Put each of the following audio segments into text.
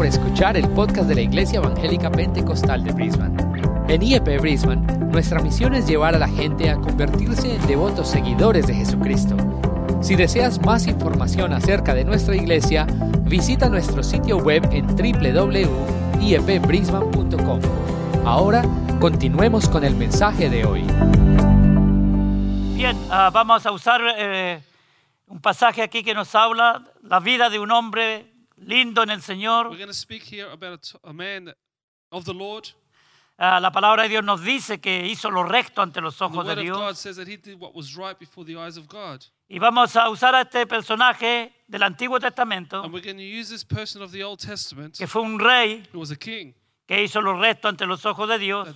por escuchar el podcast de la Iglesia Evangélica Pentecostal de Brisbane. En IEP Brisbane, nuestra misión es llevar a la gente a convertirse en devotos seguidores de Jesucristo. Si deseas más información acerca de nuestra iglesia, visita nuestro sitio web en www.iepbrisbane.com. Ahora, continuemos con el mensaje de hoy. Bien, ah, vamos a usar eh, un pasaje aquí que nos habla la vida de un hombre lindo en el Señor. We're going to speak here about a, man of the Lord. Ah, la palabra de Dios nos dice que hizo lo recto ante los ojos de Dios. right. Y vamos a usar a este personaje del Antiguo Testamento, And we're going to use this person of the Old Testament, que fue un rey who was a king, que hizo lo recto ante los ojos de Dios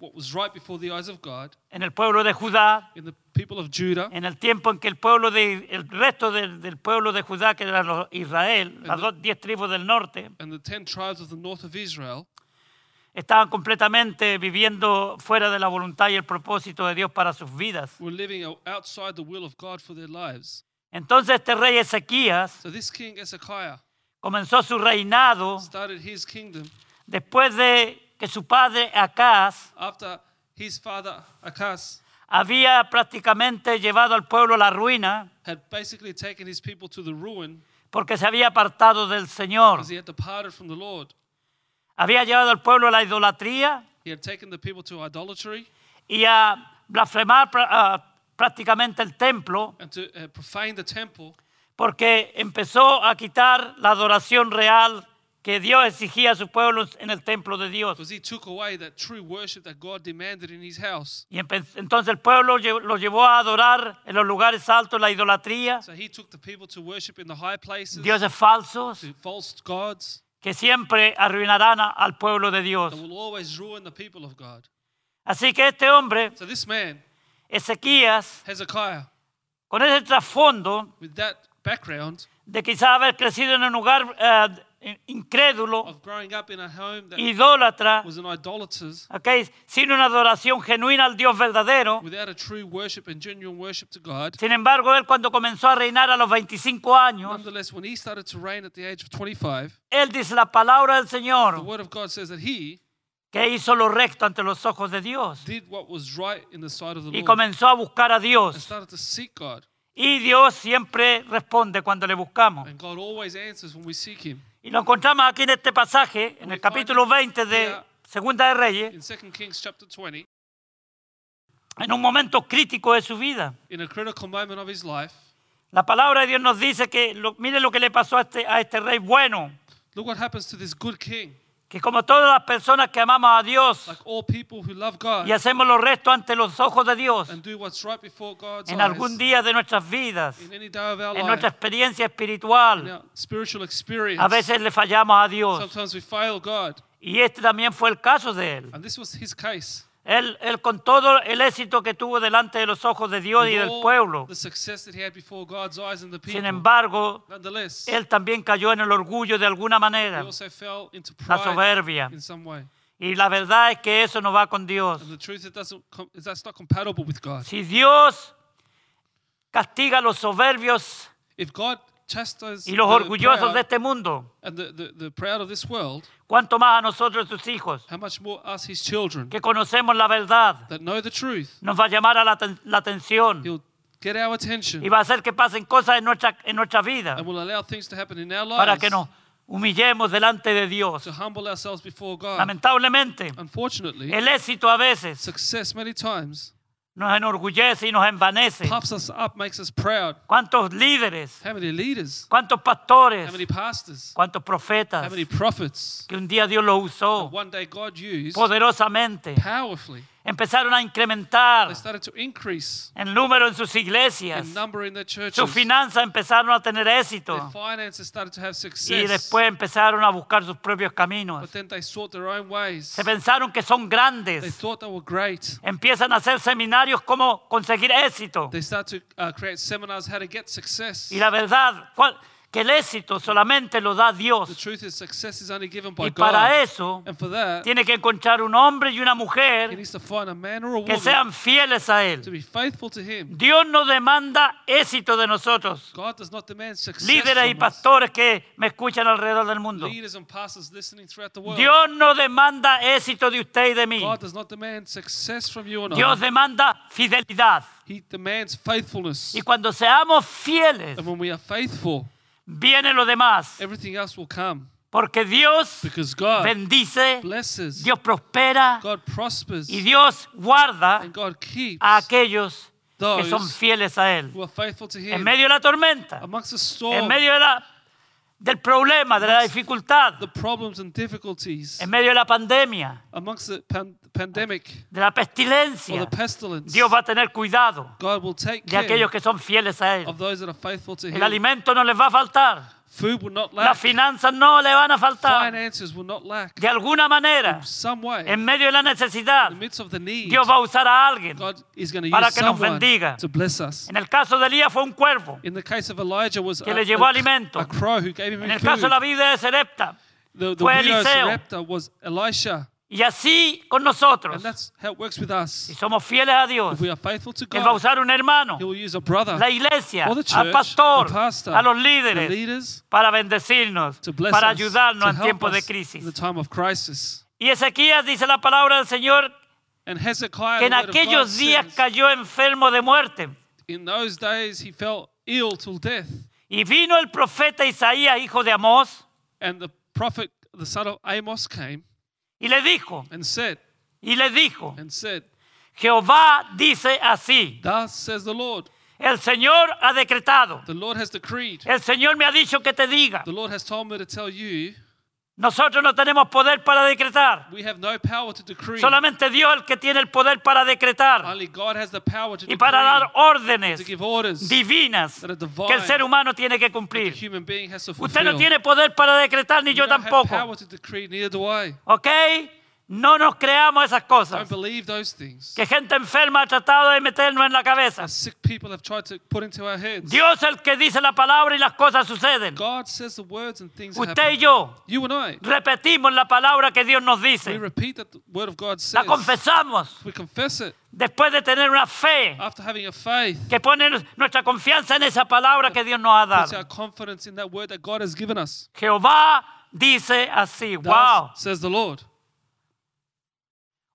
what was right before the eyes of God, en el pueblo de Judá, in the people of Judah, en el tiempo en que el pueblo de, el resto del, del pueblo de Judá, que era los- Israel, las dos, diez tribus del norte, and the ten tribes of the north of Israel estaban completamente viviendo fuera de la voluntad y el propósito de Dios para sus vidas. were living outside the will of God for their lives. Entonces este rey Ezequías So this king Hezekiah comenzó su reinado started his kingdom después de que su padre Acaz after his father Akaz había prácticamente llevado al pueblo a la ruina had basically taken his people to the ruin porque se había apartado del Señor. he had departed from the Lord. Había llevado al pueblo a la idolatría He had taken the people to idolatry y a blasfemar ah, prácticamente el templo and to uh, profane the temple porque empezó a quitar la adoración real que Dios exigía a su pueblo en el templo de Dios. because he took away that true worship that God demanded in his house. Y entonces el pueblo lo llevó a adorar en los lugares altos la idolatría, So he took the people to worship in the high places, dioses falsos to false gods que siempre arruinarán al pueblo de Dios. that will always ruin the people of God. Así que este hombre, So this man, Ezequías, Hezekiah, con ese trasfondo with that background de quizá haber crecido en un lugar eh, incrédulo, of growing up in a home that idólatra, was an idolatr's, ¿ok? sin una adoración genuina al Dios verdadero. without a true worship and genuine worship to God. Sin embargo, él cuando comenzó a reinar a los 25 años, Nonetheless, when he started to reign at the age of 25, él dice la palabra del the Señor word of God says that he que hizo lo recto ante los ojos de Dios did what was right in the sight of the y Lord comenzó a buscar a and Dios. started to seek God. Y Dios siempre responde cuando le buscamos. And God always answers when we seek him. Y lo encontramos aquí en este pasaje, en el capítulo find it 20 de. Segunda de Reyes, In 2 Kings chapter 20, en un momento crítico de su vida. in a critical moment of his life, La palabra de Dios nos dice que, lo- mire lo que le pasó a este, a este rey bueno, look what happens to this good king. Que como todas las personas que amamos a Dios Like all people who love God y hacemos lo recto ante los ojos de Dios, right God's en eyes, algún día de nuestras vidas, en nuestra life, experiencia in espiritual, a veces le fallamos a Dios. sometimes we fail God. Y este también fue el caso de él. Él, él con todo el éxito que tuvo delante de los ojos de Dios y del pueblo, the success that he had before God's eyes and the people, sin embargo, él también cayó en el orgullo de alguna manera, la soberbia. Y la verdad es que eso no va con Dios. And the truth it doesn't com- is that's not compatible with God. Si Dios castiga a los soberbios y los the orgullosos de este mundo, cuanto más a nosotros sus hijos, how much more us, his children, que conocemos la verdad, that know the truth, nos va a llamar a la, aten- la atención. He'll get our attention. Y va a hacer que pasen cosas en nuestra, en nuestra vida. And will allow things to happen in our para lives. que nos humillemos delante de Dios. to humble ourselves before God. Lamentablemente, Unfortunately, el éxito a veces success many times nos enorgullece y nos envanece. puffs us up, makes us proud. ¿Cuántos líderes, How many leaders, cuántos how pastores, many pastors, cuántos profetas how many prophets que un día Dios los usó one day God used poderosamente powerfully. Empezaron a incrementar They started to increase el número en sus iglesias. in number in their churches. Sus finanzas empezaron a tener éxito finances started to have y success. después empezaron a buscar sus propios caminos. Se pensaron que son They grandes. thought they were great. Empiezan a hacer seminarios cómo conseguir éxito. They start to uh, create seminars how to get success. Y la verdad, ¿cuál- que el éxito solamente lo da The Dios. truth is, success is only given by Y para God. eso And for that, tiene que encontrar un hombre y una he mujer needs to find a man or a que woman sean fieles a to Él. be faithful to Him. Dios no demanda éxito de nosotros, God does not demand success líderes y from us. pastores que me escuchan alrededor del mundo. Leaders and pastors listening throughout the world. Dios no demanda éxito de usted y de mí. God does not demand success from you and Dios I. demanda fidelidad. He demands faithfulness. Y cuando seamos fieles, And when we are faithful, viene lo demás. everything else will come. Porque Dios Because God bendice, blesses, Dios prospera God prospers, y Dios guarda and God keeps a aquellos que those son fieles a Él. who are faithful to En Him. medio de la tormenta, Amongst the en storm, medio de la- del problema, de la dificultad, the problems and difficulties, en medio de la pandemia, amongst the pan- pandemic de la or pestilencia, the pestilence, Dios va a tener cuidado God will take de aquellos que son fieles a Él. of those that are faithful to El Him. alimento no les va a faltar, Food will not las lack. finanzas no le van a faltar. Finances will not lack. De alguna manera, Some way, en medio de la necesidad, in the midst of the need, Dios va a usar a alguien. God is going to para use que nos someone bendiga. to bless us. En el caso de Elías fue un cuervo. In the case of Elijah, was Que a, le llevó a- alimento. a crow who gave him En el food. caso de la vida de the the fue Eliseo. Was Elisha, Y así con nosotros. and that's how it works with us. Si somos fieles a Dios, If we are faithful to Él va a God, usar un hermano, He will use a brother, la iglesia, or the al church, pastor, the pastor, a los the líderes, leaders, para bendecirnos, to bless para us, ayudarnos to en help tiempos de us in crisis. the time of crisis. Y Ezequías dice la palabra del Señor And Hezekiah, que en the word of God aquellos días says, cayó enfermo de muerte. in those days he fell ill till death. Y vino el profeta Isaías, hijo de Amós, And the prophet, the son of Amos, came y le dijo, and said, y le dijo, and said, Jehová dice así, Thus says the Lord, el Señor ha decretado, the Lord has decreed, el Señor me ha dicho que te diga, the Lord has told me to tell you, nosotros no tenemos poder para decretar, we have no power to decree. solamente Dios el que tiene el poder para decretar Only God has the power to y para dar órdenes divinas que el ser humano tiene que cumplir. human being has to Usted no tiene poder para decretar, ni You yo tampoco. power to decree, neither do I. ¿Ok? No nos creamos esas cosas. Don't believe those things. Que gente enferma ha tratado de meternos en la cabeza. Sick people have tried to put into our heads. Dios es el que dice la palabra y las cosas suceden. God says the words and things Usted y yo You and I, repetimos la palabra que Dios nos we dice. repeat that the word of God La says. confesamos We confess it después de tener una fe after having a faith. que pone nuestra confianza en esa palabra que Dios nos ha Puts our dado. confidence in that word that God has given us. Jehová dice así, Thus wow, says the Lord.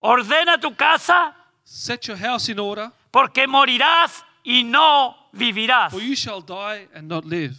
Ordena tu casa Set your house in order, porque morirás y no vivirás. for you shall die and not live.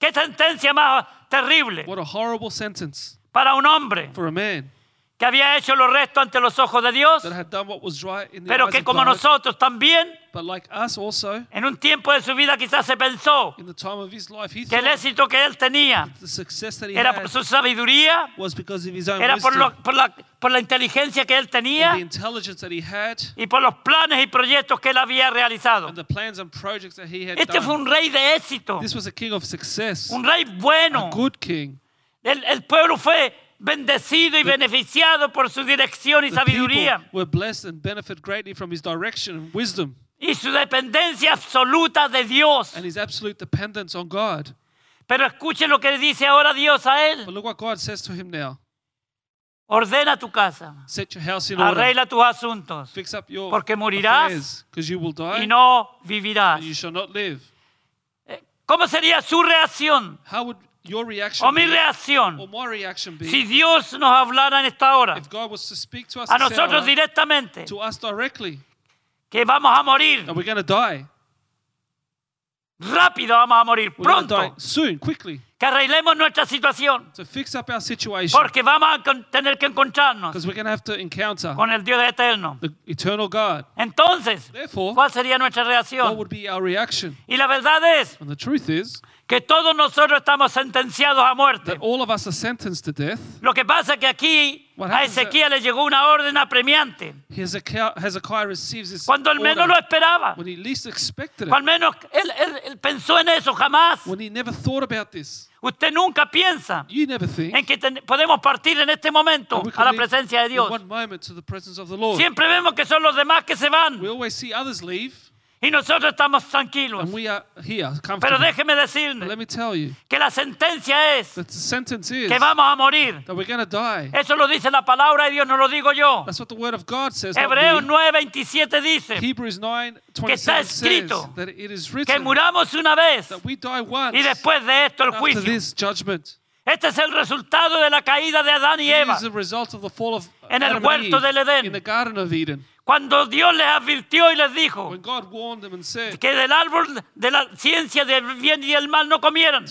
Qué sentencia más terrible What a horrible sentence para un hombre for a man que había hecho lo recto ante los ojos de Dios, that had done what was right in the pero eyes que of como God. nosotros también, But like us also, en un tiempo de su vida quizás se pensó in the time of his life, he que el thought éxito que él tenía the success that he era had por su sabiduría, was because of his own era por, wisdom, lo- por la, por la inteligencia que él the tenía intelligence that he had, y por los planes y proyectos que él había realizado. and the plans and projects that he had Este fue un rey de éxito, This was a king of success, un rey bueno. a good king. El, el pueblo fue bendecido y beneficiado por su dirección y The sabiduría were blessed and benefit greatly from his direction and wisdom y su dependencia absoluta de Dios. and his absolute dependence on God. Pero escuche lo que le dice ahora Dios a But él. look what God says to him now. Ordena tu casa, Set your house in order. arregla tus asuntos Fix up your Porque morirás affairs, because you will die y no vivirás. and you shall not live. ¿Cómo sería su reacción How would your reaction o mi or reacción my reaction be, si Dios nos hablara en esta hora if God was to speak to us a nosotros hour, directamente to us directly, que vamos a morir and we're going to die? rápido, vamos a morir We're die pronto, soon, quickly, que arreglemos nuestra situación to fix up our situation, porque vamos a tener que encontrarnos we're going to have to encounter con el Dios eterno. the eternal God. Entonces, Therefore, ¿cuál sería nuestra what reacción? would be our reaction? Y la verdad es And the truth is que todos nosotros estamos sentenciados a muerte. that all of us are sentenced to death. Lo que pasa es que aquí a Ezequiel le llegó una orden apremiante Hezekiah, Hezekiah receives this cuando al menos lo esperaba. when he least expected al it, menos él, él- él pensó en eso jamás. when he never thought about this. Usted nunca piensa You never think en que ten- podemos partir en este momento a la presencia de Dios. one moment to the presence of the Lord. Siempre vemos que son los demás que se van We always see others leave, Y nosotros estamos tranquilos. and we are here Pero déjeme decirle let me tell you, que la sentencia es that the sentence is que vamos a morir. that we're to die. Eso lo dice la palabra de Dios, no lo digo yo. That's what the word of God says. Hebreos me. 9:27 dice Hebrews 9 está 27 says escrito that it is que muramos una vez that we die once y después de esto el juicio. this judgment. Este es el resultado de la caída de Adán y Eva. En el huerto del Edén. Cuando Dios les advirtió y les dijo que del árbol de la ciencia del bien y del mal no comieran,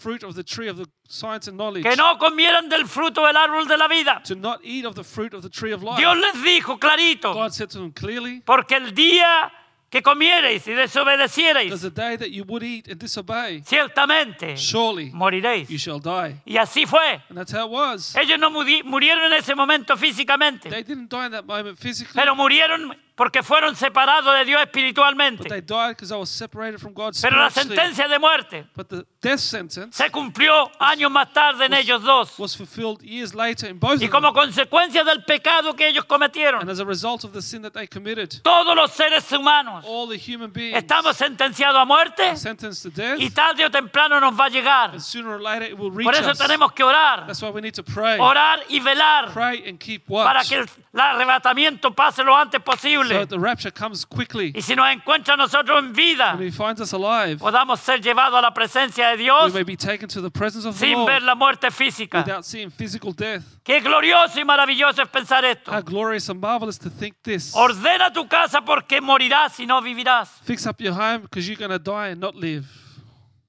fruit of the tree of the science and knowledge, que no comieran del fruto del árbol de la vida. to not eat of the fruit of the tree of life. Dios les dijo clarito, God said to them clearly, porque el día que comiereis y There's desobedeciereis, a day that you would eat and disobey. ciertamente Surely you moriréis. shall die. Y así fue. And that's how it was. Ellos no muri- murieron en ese momento físicamente, They didn't die in that moment physically, pero murieron porque fueron separados de Dios but espiritualmente. they died because they were separated from God Pero la sentencia de muerte But the death sentence se cumplió años más tarde en ellos dos. was fulfilled years later in both Y como consecuencia del pecado que ellos And cometieron, as a result of the sin that they committed, todos los seres humanos all the human beings estamos sentenciados a muerte sentenced to death. y tarde o temprano nos va a llegar. And sooner or later it will reach Por eso us. tenemos que orar, That's why we need to pray. orar y velar Pray and keep para watch. que el, el arrebatamiento pase lo antes posible. That the rapture comes quickly. Y si nos encuentra nosotros en vida, When he finds us alive, podamos ser llevados a la presencia de we Dios may be taken to the presence of the sin ver Lord la muerte física. without seeing physical death. Qué glorioso y maravilloso es pensar esto. How glorious and marvelous to think this. Ordena tu casa porque morirás y no vivirás. Fix up your home because you're going to die and not live.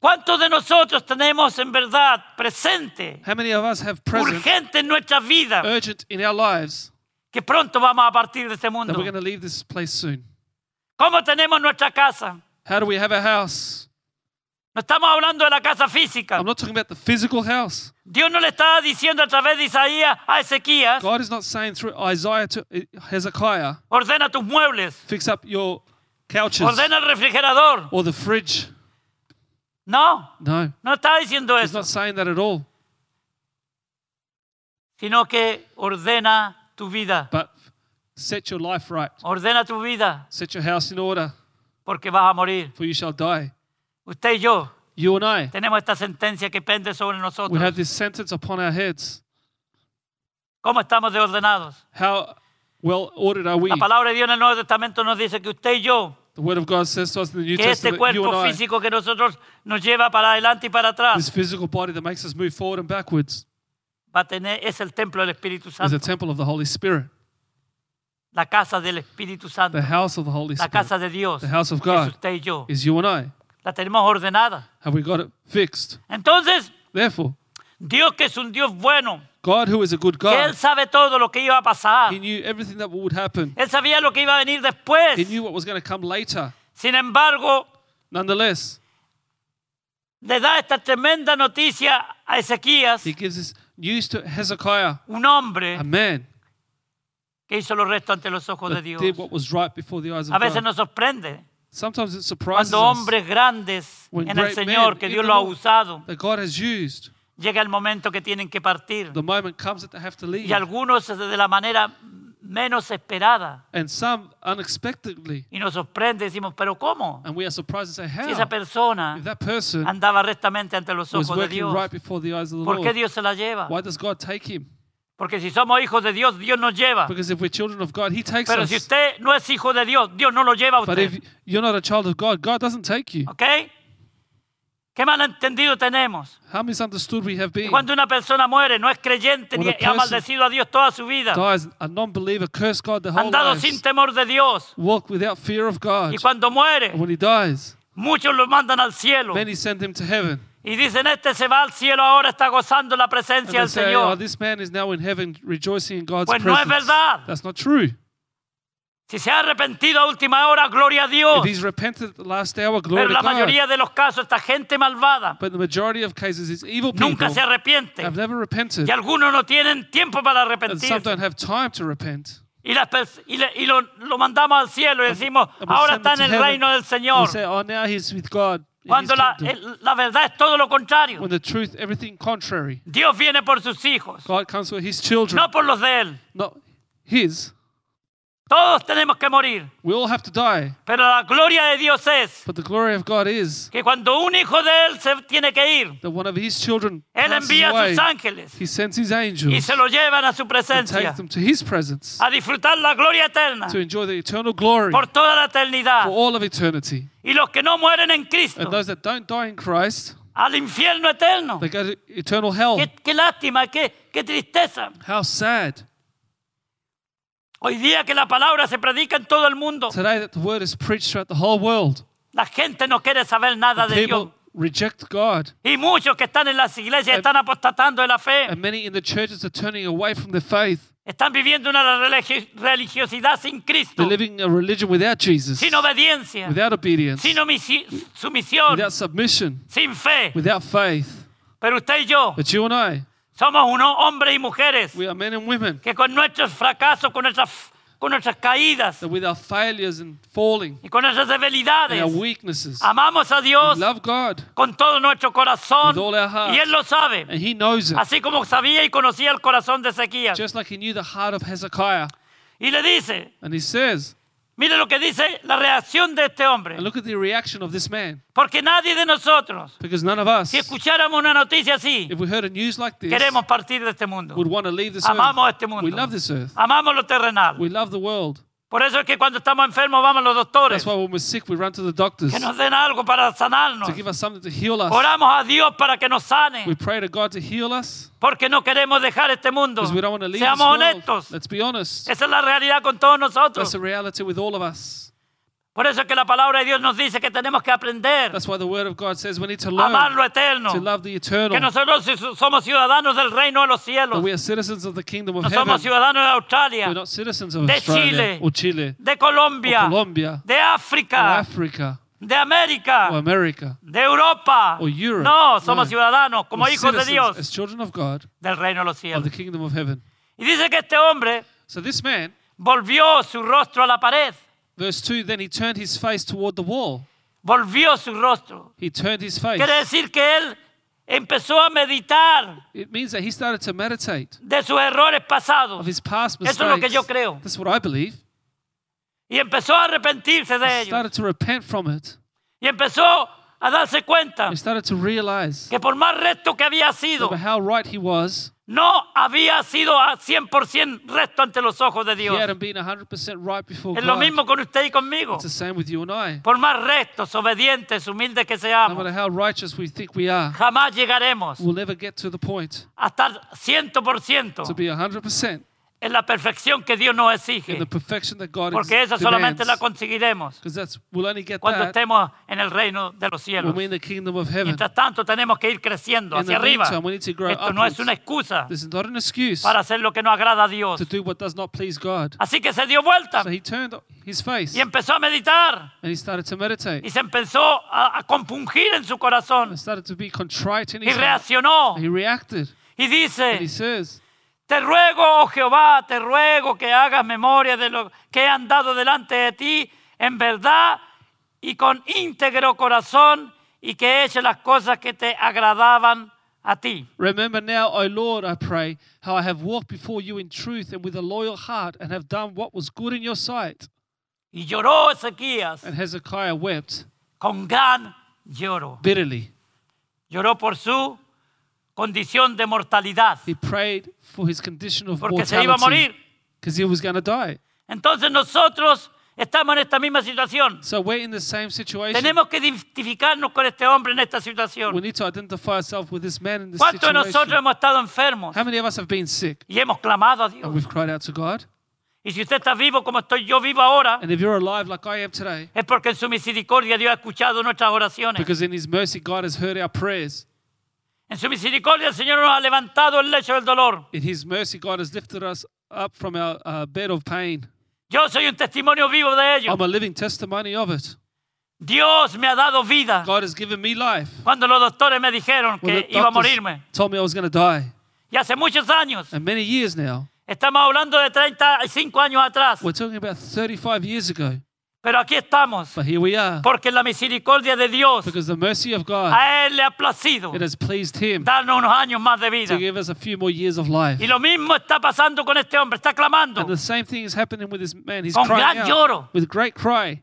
¿Cuántos de nosotros tenemos en verdad presente, How many of us have present, urgente en nuestra vida, urgent in our lives, que pronto vamos a partir de este that mundo? we're going to leave this place soon? ¿Cómo tenemos nuestra casa? How do we have a house? No estamos hablando de la casa física. I'm not talking about the physical house. Dios no le está diciendo a través de Isaías a Ezequías, God is not saying through Isaiah to Hezekiah, ordena tus muebles, fix up your couches ordena el refrigerador. or the fridge. No, No, no está diciendo he's eso, not saying that at all. sino que ordena tu vida. But set your life right. Ordena tu vida Set your house in order, porque vas a morir. for you shall die. Usted y yo You and I, tenemos esta sentencia que pende sobre we have this sentence upon our heads. ¿Cómo estamos de ordenados? How well ordered are we? La palabra de Dios en el Nuevo Testamento nos dice que usted y yo, The Word of God says to us in the New que este Testament, you cuerpo and I, físico que nosotros nos lleva para adelante y para this physical body that makes us move forward and backwards, va a tener, es el templo del Espíritu is a Santo, temple of the Holy Spirit, la casa del Espíritu Santo, the house of the Holy la Spirit. casa de Dios, The house of es God usted y yo. is you and I. La tenemos ordenada. Have we got it fixed? Entonces, Therefore, Dios que es un Dios bueno, God, who is a good que Él God, sabe todo lo que iba a pasar. He knew everything that would happen. Él sabía lo que iba a venir después. He knew what was going to come later. Sin embargo, Nonetheless, le da esta tremenda noticia a Ezequías, He gives this news to Hezekiah, un hombre a man que hizo lo resto ante los ojos de that Dios. did what was right before the eyes A of veces God. nos sorprende Sometimes it surprises cuando us hombres grandes When en el great Señor, men que in Dios the lo ha Lord- usado, that God has used. llega el momento que tienen que partir. The moment comes that they have to leave. Y algunos de la manera menos esperada. And some unexpectedly. Y nos sorprende, decimos, pero ¿cómo? And we are surprised and say, Si esa how? persona If that person andaba rectamente ante los was ojos de Dios, right before the eyes of the ¿por qué Lord, Dios se la lleva? why does God take him? Porque si somos hijos de Dios, Dios nos lleva. Because if we're children of God, He takes Pero us. si usted no es hijo de Dios, Dios no lo lleva a But usted. if you're not a child of God, God doesn't take you. ¿Ok? ¿Qué malentendido tenemos? How misunderstood we have been. Cuando una persona muere, no es creyente When ni a ha person maldecido a Dios toda su vida. Dies a non-believer, curse God the whole Andado sin life. temor de Dios. Walk without fear of God. Y cuando muere, when he dies, muchos lo mandan al cielo. many send him to heaven. Y dicen, este se va al cielo ahora, está gozando la presencia del say, oh, Señor. this man is now in heaven rejoicing in God's Pues no es presence. verdad. That's not true. Si se ha arrepentido a última hora, gloria a If Dios. he's repented at the last hour, glory Pero to la God. mayoría de los casos, esta gente malvada But the majority of cases, it's evil people nunca se arrepiente. have never repented. Y algunos no tienen tiempo para And some arrepentirse. don't have time to repent. Y, las pers- y le- y lo, lo mandamos al cielo y decimos, And we ahora send está them en to el heaven. reino del We Señor. say, oh, now he's with God. in his Cuando la, kingdom. el- la verdad es todo lo contrario. When the truth, everything contrary. Dios viene por sus hijos, God comes for his children, no por los de Él. not his. Todos tenemos que morir. We all have to die. Pero la gloria de Dios es But the glory of God is que cuando un hijo de Él se tiene que ir, that one of his children Él passes envía a away, sus ángeles he sends his y angels se lo llevan a su and presencia take them to his presence a disfrutar la gloria eterna to enjoy the eternal glory por toda la eternidad. for all of eternity. Y los que no mueren en Cristo, And those that don't die in Christ, al infierno eterno. they go to eternal hell. Qué, qué lástima, qué, qué tristeza. How sad. Hoy día que la palabra se predica en todo el mundo, Today that the word is preached throughout the whole world. la gente no quiere saber nada de Dios. Reject God. Y muchos que están en las iglesias están apostatando de la fe. And many in the churches are turning away from their faith. Están viviendo una religi- religiosidad sin Cristo, They're living a religion without Jesus, sin obediencia, without obedience, sin sumisión, without submission, sin fe. without faith. Pero usted y yo But you and I, somos unos hombres y mujeres we are men and women que con nuestros fracasos, con nuestras, con nuestras caídas that with our failures and falling y con nuestras and debilidades our weaknesses, amamos a we Dios love God con todo nuestro corazón With all our heart. y Él lo sabe. and He knows it. Así como sabía y conocía el corazón de. Just like He knew the heart of Hezekiah. Y le dice, And He says, mire lo que dice la reacción de este hombre. and look at the reaction of this man. Porque nadie de nosotros, Because none of us, si escucháramos una noticia así, if we heard a news like this, queremos partir de este mundo. would want to leave this Amamos earth. este mundo. We love this earth. Amamos lo terrenal. We love the world. Por eso es que cuando estamos enfermos vamos a los doctores. That's why when we're sick, we run to the doctors Que nos den algo para sanarnos. to give us something to heal us. Oramos a Dios para que nos We sane. pray to God to heal us Porque no queremos dejar este mundo. because we don't want to leave this Seamos world. honestos. Let's be honest. Esa es la realidad con todos That's nosotros. the reality with all of us. Por eso es que la palabra de Dios nos dice que tenemos que aprender That's why the Word of God says we need to a amar learn lo eterno. to love the Que eternal. nosotros somos ciudadanos del reino de los That cielos. we are citizens of the kingdom of No heaven. somos ciudadanos de Australia, We're not citizens of de Australia Chile, or Chile de or Colombia, Colombia de or África, Africa de or América, America. de Europa. or Europe. No, somos No. ciudadanos como We're hijos de Dios as children of God del reino de los of cielos. the kingdom of heaven. Y dice que este hombre So this man, volvió su rostro a la pared. Verse 2, then he turned his face toward the wall. Volvió su rostro. He turned his face. Quiere decir que él empezó a meditar It means that he started to meditate de sus errores pasados of his past Eso es lo que mistakes. yo creo. That's what I believe. y empezó a arrepentirse de He ellos. started to repent from it. Y empezó a darse cuenta He started to realize que por más recto que había sido, how right he was, no había sido a 100% recto ante los ojos de he Dios. hadn't been 100% right before Es lo God. mismo con usted y conmigo. It's the same with you and I. Por más rectos, obedientes, humildes que No seamos, matter how righteous we think we are, jamás llegaremos we'll never get to the point a estar 100% to be 100% en la perfección que Dios nos exige. the perfection that God Porque esa solamente la conseguiremos Because that's we'll only get cuando estemos en el reino de los cielos. when we're in the kingdom of heaven. Mientras tanto, tenemos que ir creciendo hacia arriba. Esto no es una excusa This is not an excuse para hacer lo que no agrada a Dios. to do what does not please God. Así que se dio vuelta So he turned his face y empezó a meditar and he started to meditate. y se empezó a, compungir en su corazón And started to be contrite in y reaccionó He reacted y dice, says, te ruego, oh Jehová, te ruego que hagas memoria de lo que he andado delante de ti en verdad y con íntegro corazón y que eche las cosas que te agradaban a ti. Remember now, O Lord, I pray, how I have walked before you in truth and with a loyal heart and have done what was good in your sight. Y lloró Ezequías And Hezekiah wept con gran lloro. bitterly. Lloró por su condición de mortalidad, He prayed for his condition of porque se iba a morir. because he was going to die. Entonces nosotros estamos en esta misma situación. So we're in the same situation. Tenemos que identificarnos con este hombre en esta We situación. need to identify ourselves with this man in this ¿Cuántos de nosotros hemos estado enfermos How many of us have been sick y hemos clamado a and Dios? we've cried out to God? Y si usted está vivo como estoy yo vivo ahora, And if you're alive like I am today, es porque en su misericordia Dios ha escuchado nuestras oraciones. because in his mercy God has heard our prayers. En su misericordia el Señor nos ha levantado el lecho del dolor. In his mercy God has lifted us up from our uh, bed of pain. Yo soy un testimonio vivo de ello. I'm a living testimony of it. Dios me ha dado vida. God has given me life. Cuando los doctores me dijeron When que the iba a doctors morirme. told me I was going to die. Y hace muchos años, And many years now, estamos hablando de 35 años atrás, we're talking about 35 years ago. Pero aquí estamos, But here we are. porque la misericordia de Dios Because the mercy of God, a Él le ha placido it has pleased Him darnos unos años más de vida. to give us a few more years of life. Y lo mismo está pasando con este hombre, está clamando. And the same thing is happening with this man. He's Con crying gran out lloro. with great cry.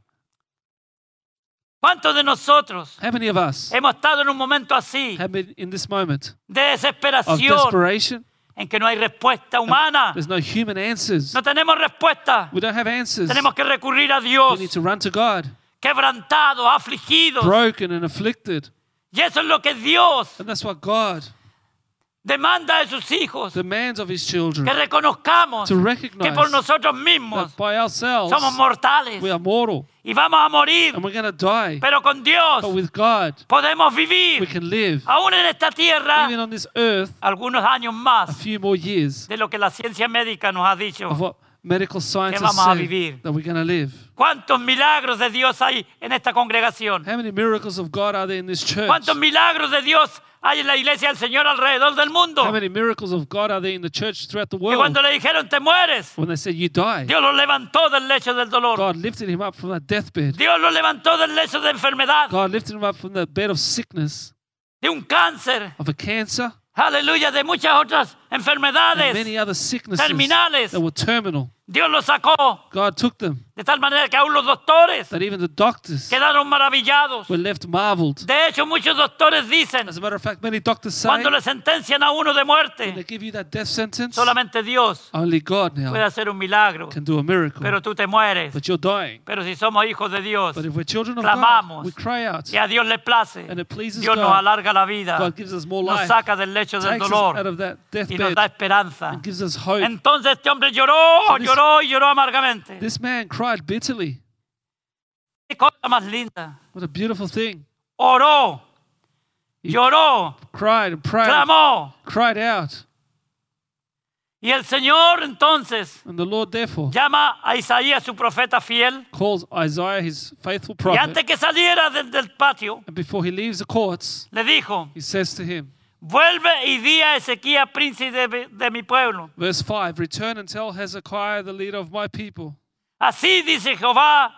¿Cuántos de nosotros How many of us hemos estado en un momento así have been in this moment de of desesperación desperation? En que no hay respuesta humana? There's no human answers. No tenemos respuesta. We don't have answers. Tenemos que recurrir a We Dios, need to run to God, quebrantados, afligidos. broken and afflicted. Y eso es lo que Dios And that's what God demanda de sus hijos. demands of His children. Que reconozcamos To que por nosotros mismos that by ourselves somos mortales we are mortal y vamos a morir. and we're going to die. Pero con Dios But with God, podemos we vivir, can live, aún en esta tierra, even on this earth, algunos años a más few more years de lo que la ciencia médica nos ha dicho. of what medical scientists vamos a vivir. that we're going to live. ¿Cuántos milagros de Dios hay en esta congregación? How many miracles of God are there in this church? ¿Cuántos milagros de Dios hay en la iglesia del Señor alrededor del mundo? How many miracles of God are there in the church throughout the world? cuando le dijeron te mueres, When they said you die, Dios lo levantó del lecho del dolor. God lifted him up from that deathbed. Dios lo levantó del lecho de enfermedad, God lifted him up from the bed of sickness, de un cáncer, of a cancer, aleluya, de muchas otras and many other sicknesses terminales. that were terminal. Dios lo sacó God took them, de tal manera que aún los doctores that even the doctors quedaron maravillados. were left marveled. De hecho, muchos doctores dicen, As a matter of fact, many doctors say cuando le sentencian a uno de when muerte, they give you that death sentence, solamente Dios only God puede now hacer un milagro. can do a miracle. Pero tú te mueres. But you're dying. Pero si somos hijos de Dios But if we're children of God, Clamamos. we cry out. y a Dios le place, And it pleases Dios nos God. alarga la vida, God gives us more nos life, saca del lecho del takes us out dolor of that y nos deathbed, da esperanza. and gives us hope. Entonces este hombre lloró, So this- lloró y lloró amargamente. This man cried bitterly. Qué cosa más linda. What a beautiful thing. Oró, He lloró, cried and prayed, clamó. cried out. Y el Señor entonces And the Lord therefore llama a Isaías, su profeta fiel, calls Isaiah his faithful y prophet. antes que saliera del, del patio, And before he leaves the courts, le dijo, he says to him, vuelve y di a Ezequías, príncipe de, de mi pueblo. verse 5 Return and tell Hezekiah, the leader of my people, Así dice Jehová,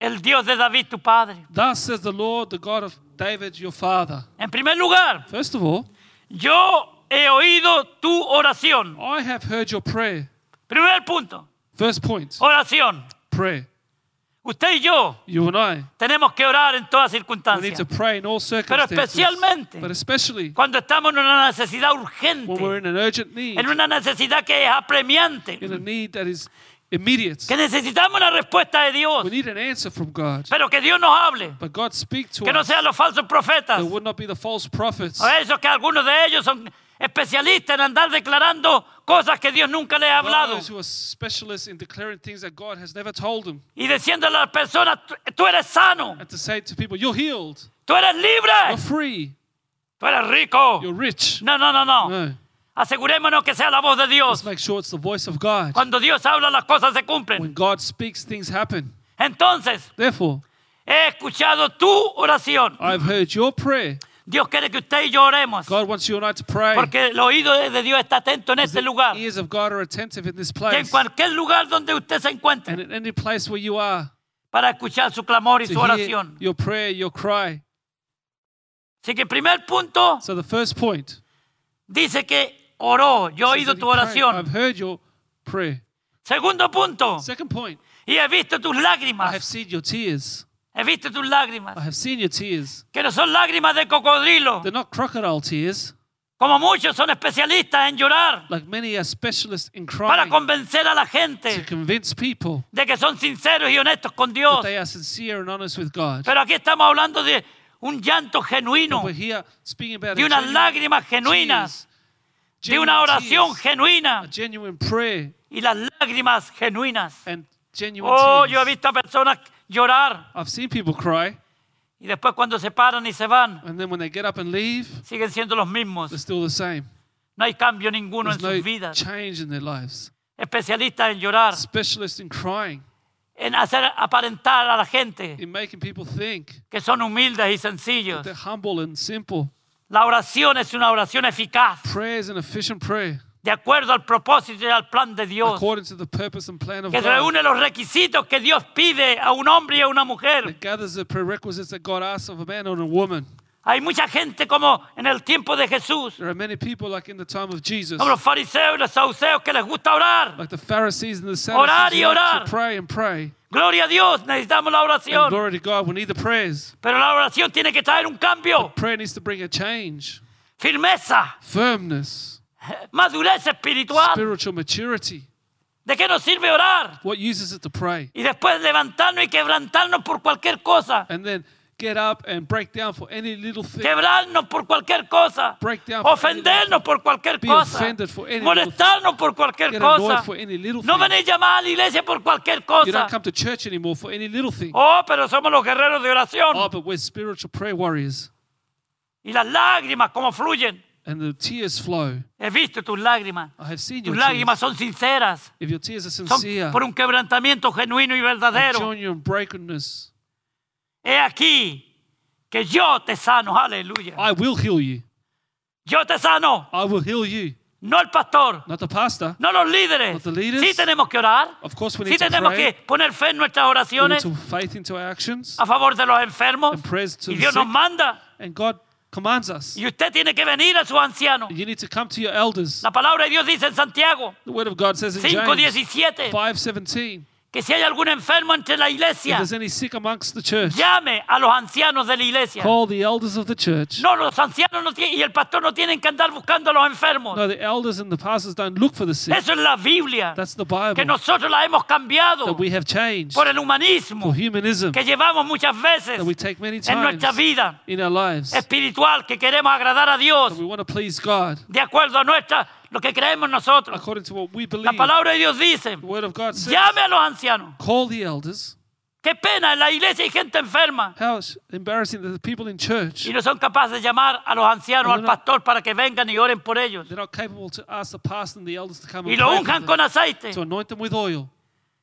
el Dios de David, tu padre. Thus says the Lord, the God of David, your father. En primer lugar, First of all, yo he oído tu oración. I have heard your prayer. Primer punto, First point, oración. prayer. Usted y yo You and I, tenemos que orar en todas we need circunstancias. to pray in all Pero especialmente But especially cuando estamos en una necesidad when we're urgente, in an urgent need, en una necesidad que es apremiante, in a need that is immediate. que necesitamos una respuesta de Dios, We need an answer from God. pero que Dios nos hable, But God speak to que no us. sean los falsos profetas, There would not be the false prophets. o esos que algunos de ellos son especialistas en andar declarando cosas que Dios nunca les ha hablado y diciéndole a las personas, "Tú- eres sano, And to say to people, you're healed, tú eres you're libre, free, tú eres rico. you're rich. No, no, no, no. No. Asegurémonos que sea la voz de Dios. Let's make sure it's the voice of God. Cuando Dios habla, las cosas se cumplen. When God speaks, things happen. Entonces, Therefore, he escuchado tu oración. I've heard your prayer. Dios quiere que usted y yo oremos. God wants you and I to pray. Porque el oído de Dios está atento en este The lugar. ears of God are attentive in this Y en place. cualquier lugar donde usted se And encuentre in any place where you are, para escuchar su clamor y su oración. your prayer, your cry. Así que primer punto So the first point. dice que oró. Yo he oído tu oración. I've heard your prayer. Segundo punto. Second point. Y he visto tus I have lágrimas. seen your tears. He visto tus lágrimas. I have seen your tears. Que no son lágrimas de cocodrilo. They're not crocodile tears, Como muchos son especialistas en llorar. like many are specialists in Para crying convencer a la to gente convince people de que son sinceros y honestos con that Dios. they are sincere and honest with God. Pero aquí estamos hablando de un llanto genuino, We're here speaking about de unas lágrimas genuinas, tears, de una oración tears, genuina a genuine prayer y las lágrimas genuinas. and genuine Oh, yo he tears. visto a personas llorar I've seen people cry, y después cuando se paran y se van, and then when they get up and leave, siguen siendo los mismos. they're still the same. No hay cambio ninguno en There's sus no vidas. change in their lives. Especialistas en llorar, Specialists in crying, en hacer aparentar a la gente in making people think que son humildes y sencillos. they're humble and simple. La oración es una oración eficaz. Prayer is an efficient prayer. De acuerdo al propósito y al plan de Dios, according to the purpose and plan of que God. reúne los requisitos que Dios pide a un hombre y a una mujer. It gathers the prerequisites that God asks of a man or a woman. Hay mucha gente como en el tiempo de Jesús, There are many people, like in the time of Jesus, como los fariseos y los saduceos que les gusta orar. like the Pharisees and the Orar y orar. to pray and pray. Gloria a Dios, necesitamos la oración. glory to God, we need the prayers. Pero la oración tiene que traer un cambio, Prayer needs to bring a change, firmeza, firmness, madurez espiritual. spiritual maturity. ¿De qué nos sirve orar? What uses it to pray? Y después levantarnos y quebrantarnos por cualquier cosa. And then get up and break down for any little thing. Quebrarnos por cualquier cosa. Break down for Ofendernos por cualquier Be cosa. offended for any Molestarnos por cualquier Get annoyed cosa. for any little No thing. venir llamar a la iglesia por cualquier You cosa. don't come to church anymore for any little thing. Oh, pero somos los guerreros de Oh, oración. but we're spiritual prayer warriors. Y las lágrimas, como fluyen. And the tears flow. He visto tus lágrimas. I have seen your Tus lágrimas tears. son sinceras. If your tears are Son sincere, por un quebrantamiento genuino y verdadero. your brokenness, He aquí que yo te sano. Aleluya. I will heal you. Yo te sano. I will heal you. No el pastor. Not the pastor. No los líderes. Not the leaders. Sí tenemos que orar. Of course, we Sí need to tenemos pray. que poner fe en nuestras We need oraciones to faith into our actions. a favor de los enfermos. And prayers to Y the Dios nos sick. manda. And God commands us. Y usted tiene que venir a sus ancianos. You need to come to your elders. La palabra de Dios dice en Santiago The word of God says in James 5.17 5:17, que si hay algún enfermo entre la if iglesia, there's any sick amongst the church, llame a los ancianos de la iglesia. call the elders of the church. No, los ancianos no tienen, y el pastor no tienen que andar buscando a los enfermos. No, the elders and the pastors don't look for the sick. Eso es la Biblia, That's the que Bible nosotros la hemos cambiado that we have changed por el humanismo for humanism que llevamos muchas veces that we take many en nuestra times vida in our lives. espiritual, que queremos agradar a Dios That we want to please God de acuerdo a nuestra, lo que creemos nosotros. according to what we La believe. palabra de Dios dice, The word of God says, llame a los ancianos. call the elders. Qué pena, en la iglesia hay gente enferma How embarrassing that the people in church, y no son capaces de llamar a los ancianos, al pastor, para que vengan y oren por ellos. they're not capable to ask the pastor and the elders to come Y and lo pray for unjan con aceite to anoint them with oil.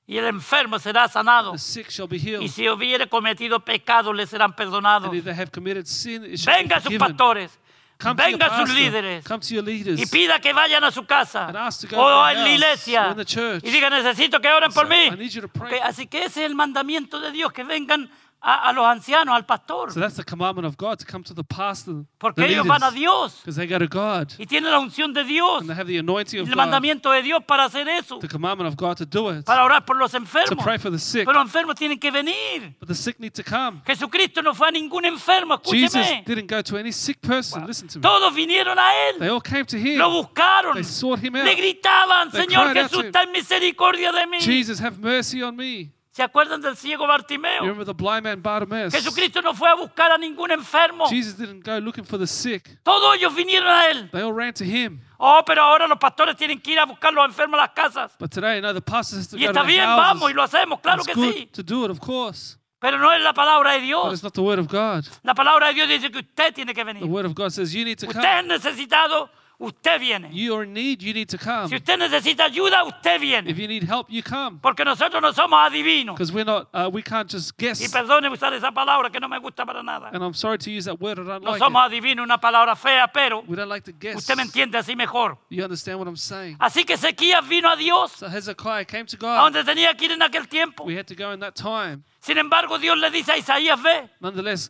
y el enfermo será sanado. The sick shall be Y healed. si hubiere cometido pecado, le serán perdonados. And if they have committed sin, it shall be Venga a sus pastores, Come to your venga a sus líderes come to your leaders, y pida que vayan a su casa and ask to go o their la iglesia y diga necesito que oren por mí. I need you to pray. Ok, Así que ese es el mandamiento de Dios, que vengan a, a los ancianos, al pastor, So that's the commandment of God to come to the pastor, porque the ellos van a leaders, Dios because they go to God y tienen la unción de Dios, and they have the anointing of el God, mandamiento de Dios para hacer eso, the commandment of God to do it, para orar por los to enfermos. pray for the sick. Pero los enfermos tienen que venir. But the sick need to come. Jesucristo no fue a ningún enfermo, Jesus escúcheme. didn't go to any sick person. Listen to me. Todos vinieron a Él. They all came to him. Lo buscaron. They sought him out. Le gritaban, Señor to Jesús, ten misericordia de mí. Jesus, have mercy on me. ¿Se acuerdan del ciego You Bartimeo? remember the blind man Bartimaeus? Jesucristo no fue a buscar a ningún enfermo. Jesus didn't go looking for the sick. Todos ellos vinieron a Él. They all ran to him. Oh, pero ahora los pastores tienen que ir a buscar los enfermos a las casas. But today, no, the pastor has to Y go to está the bien, houses. vamos y lo hacemos, claro it's que good sí. to do it, of course. Pero no es la palabra de But Dios. it's not the word of God. La palabra de Dios dice que usted tiene que The venir. word of God says you need to Usted come. es necesitado, usted viene. You are in need, you need to come. Si usted necesita ayuda, usted If viene. you need help, you come. Porque nosotros no somos adivinos. Because we're not, uh, we can't just Y guess. perdone usar esa palabra que no me gusta para nada. And I'm sorry to use that word, I don't No like somos it. adivinos, una palabra fea, pero We don't like to guess. usted me entiende así mejor. You understand what I'm saying? Así que Ezequías vino a Dios So Hezekiah came to a God. donde tenía que ir en aquel tiempo. We had to go in that time. Sin embargo, Dios le dice a Isaías, ve Nonetheless,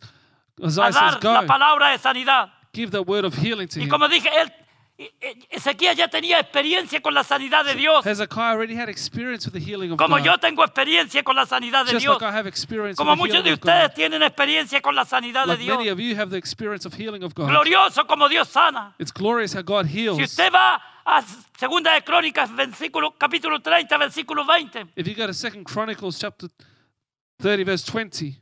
a Isaiah says, dar la Go, palabra de sanidad. give the word of healing to Y him. como dije, él, e- e- Ezequías ya tenía experiencia con la sanidad de Dios. Hezekiah already had experience with the healing of Como God. yo tengo experiencia con la sanidad de Just Dios. like I have experience Como with the muchos de ustedes tienen experiencia con la sanidad de Like many Dios. of you have the experience of healing of God. Glorioso como Dios sana. It's glorious how God Si heals. usted va a Segunda de Crónicas, versículo, capítulo 30, versículo 20, If you go to Second Chronicles chapter 30, verse 20,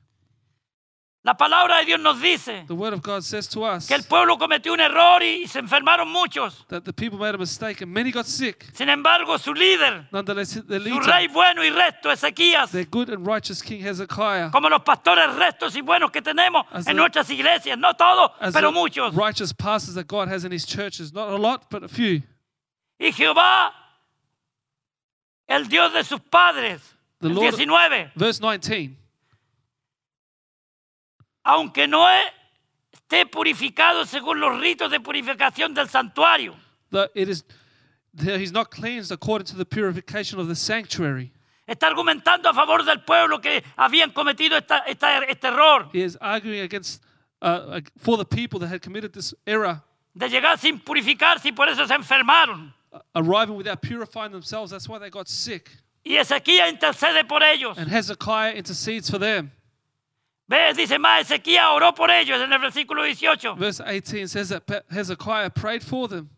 la palabra de Dios nos dice the word of God says to us que el pueblo cometió un error y se enfermaron muchos. that the people made a mistake and many got sick. Sin embargo, su líder, Nonetheless, the su leader, rey bueno y recto, Ezequías, their good and righteous king Hezekiah, como los pastores rectos y buenos que tenemos As en the- nuestras iglesias, no todos, as pero the muchos. righteous pastors that God has in his churches, not a lot, but a few. Y Jehová, el Dios de sus padres, The el Lord- 19, Verse 19. Aunque no e- esté purificado según los ritos de purificación del santuario, it is he's not cleansed according to the purification of the sanctuary. Está argumentando a favor del pueblo que habían cometido esta- esta- este error He is arguing against uh, for the people that had committed this error, de llegar sin purificarse y por eso se enfermaron. arriving without purifying themselves. That's why they got sick. Y Ezequiel intercede por ellos. And Hezekiah intercedes for them. ¿Ves? Dice más, Ezequiel oró por ellos en el versículo 18. Verse 18 says that Hezekiah prayed for them.